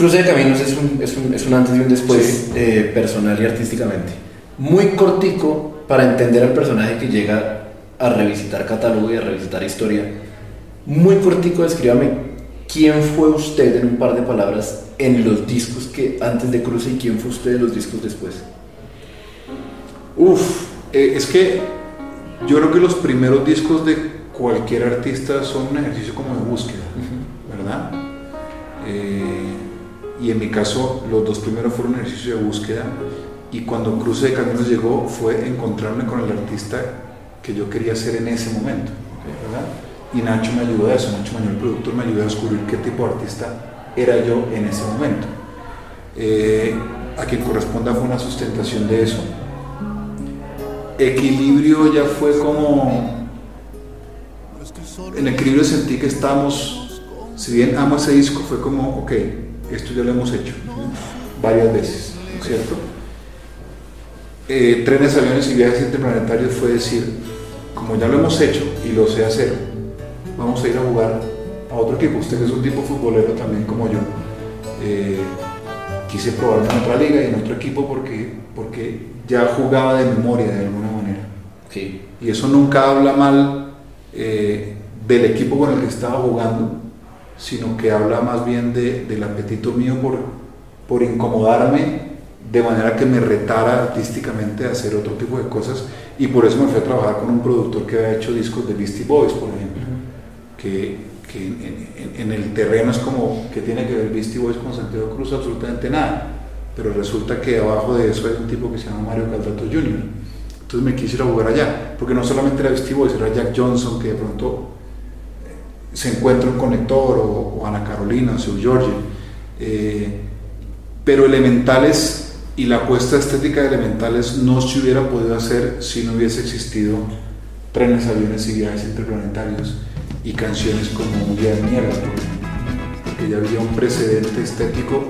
Cruce de Caminos es un, es un, es un antes y un después eh, personal y artísticamente. Muy cortico para entender al personaje que llega a revisitar catálogo y a revisitar historia. Muy cortico, descríbame quién fue usted en un par de palabras en los discos que antes de Cruce y quién fue usted en los discos después. Uf, eh, es que yo creo que los primeros discos de cualquier artista son un ejercicio como de búsqueda, ¿verdad? Eh, y en mi caso los dos primeros fueron un ejercicio de búsqueda y cuando Cruce de Caminos llegó fue encontrarme con el artista que yo quería ser en ese momento. Y Nacho me ayudó a eso, Nacho Manuel, el productor, me ayudó a descubrir qué tipo de artista era yo en ese momento. Eh, a quien corresponda fue una sustentación de eso. Equilibrio ya fue como... En equilibrio sentí que estamos, si bien amo ese disco, fue como, ok, esto ya lo hemos hecho varias veces, ¿cierto? Eh, trenes, aviones y viajes interplanetarios fue decir, como ya lo hemos hecho y lo sé hacer, vamos a ir a jugar a otro equipo. Usted es un tipo futbolero también como yo. Eh, quise probarme en otra liga y en otro equipo porque, porque ya jugaba de memoria de alguna manera. Sí. Y eso nunca habla mal eh, del equipo con el que estaba jugando, sino que habla más bien de, del apetito mío por, por incomodarme de manera que me retara artísticamente a hacer otro tipo de cosas. Y por eso me fui a trabajar con un productor que había hecho discos de Beastie Boys, por ejemplo, que, que en, en, en, el terreno es como que tiene que ver Beastie Boys con Santiago Cruz absolutamente nada, pero resulta que abajo de eso hay un tipo que se llama Mario Caldato Jr. Entonces me quise ir a jugar allá, porque no solamente era Beastie Boys, era Jack Johnson que de pronto se encuentra un conector o, Ana Carolina o Sue George, eh, pero Elementales y la apuesta estética de Elementales no se hubiera podido hacer si no hubiese existido trenes, aviones y viajes interplanetarios y canciones como Un día de mierda, porque ya había un precedente estético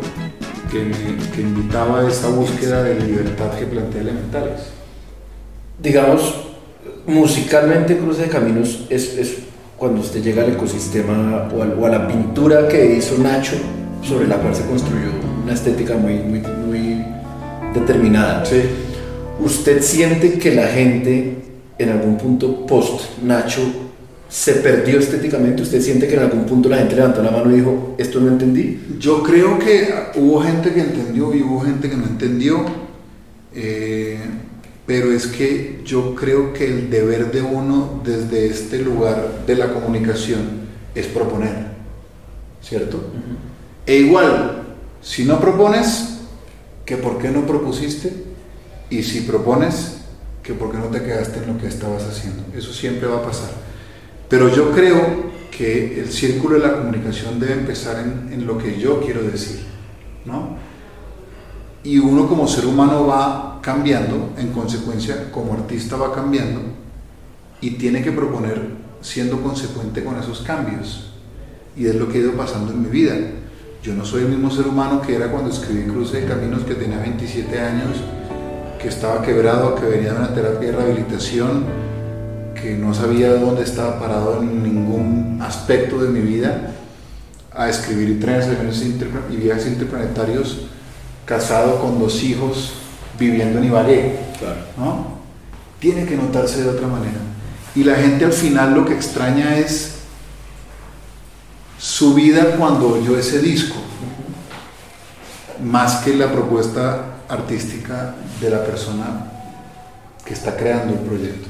que, invitaba a esa búsqueda de libertad que plantea Elementales. Digamos, musicalmente Cruce de Caminos es cuando usted llega al ecosistema o a, o a, la pintura que hizo Nacho sobre la cual se construyó una estética muy, muy, muy determinada. Sí. ¿Usted siente que la gente en algún punto post Nacho se perdió estéticamente? ¿Usted siente que en algún punto la gente levantó la mano y dijo, esto no entendí? Yo creo que hubo gente que entendió y hubo gente que no entendió. Eh, pero es que yo creo que el deber de uno desde este lugar de la comunicación es proponer, ¿cierto? Uh -huh. E igual, si no propones, que por qué no propusiste, y si propones, que por qué no te quedaste en lo que estabas haciendo. Eso siempre va a pasar. Pero yo creo que el círculo de la comunicación debe empezar en, en lo que yo quiero decir, ¿no? Y uno como ser humano va cambiando, en consecuencia, como artista va cambiando y tiene que proponer siendo consecuente con esos cambios. Y es lo que ha ido pasando en mi vida. Yo no soy el mismo ser humano que era cuando escribí Cruce de Caminos, que tenía 27 años, que estaba quebrado, que venía de una terapia de rehabilitación, que no sabía dónde estaba parado en ningún aspecto de mi vida, a escribir trenes y viajes interplanetarios, casado con dos hijos, viviendo en Ibagué. Claro. ¿no? Tiene que notarse de otra manera. Y la gente al final lo que extraña es su vida cuando oyó ese disco, más que la propuesta artística de la persona que está creando el proyecto.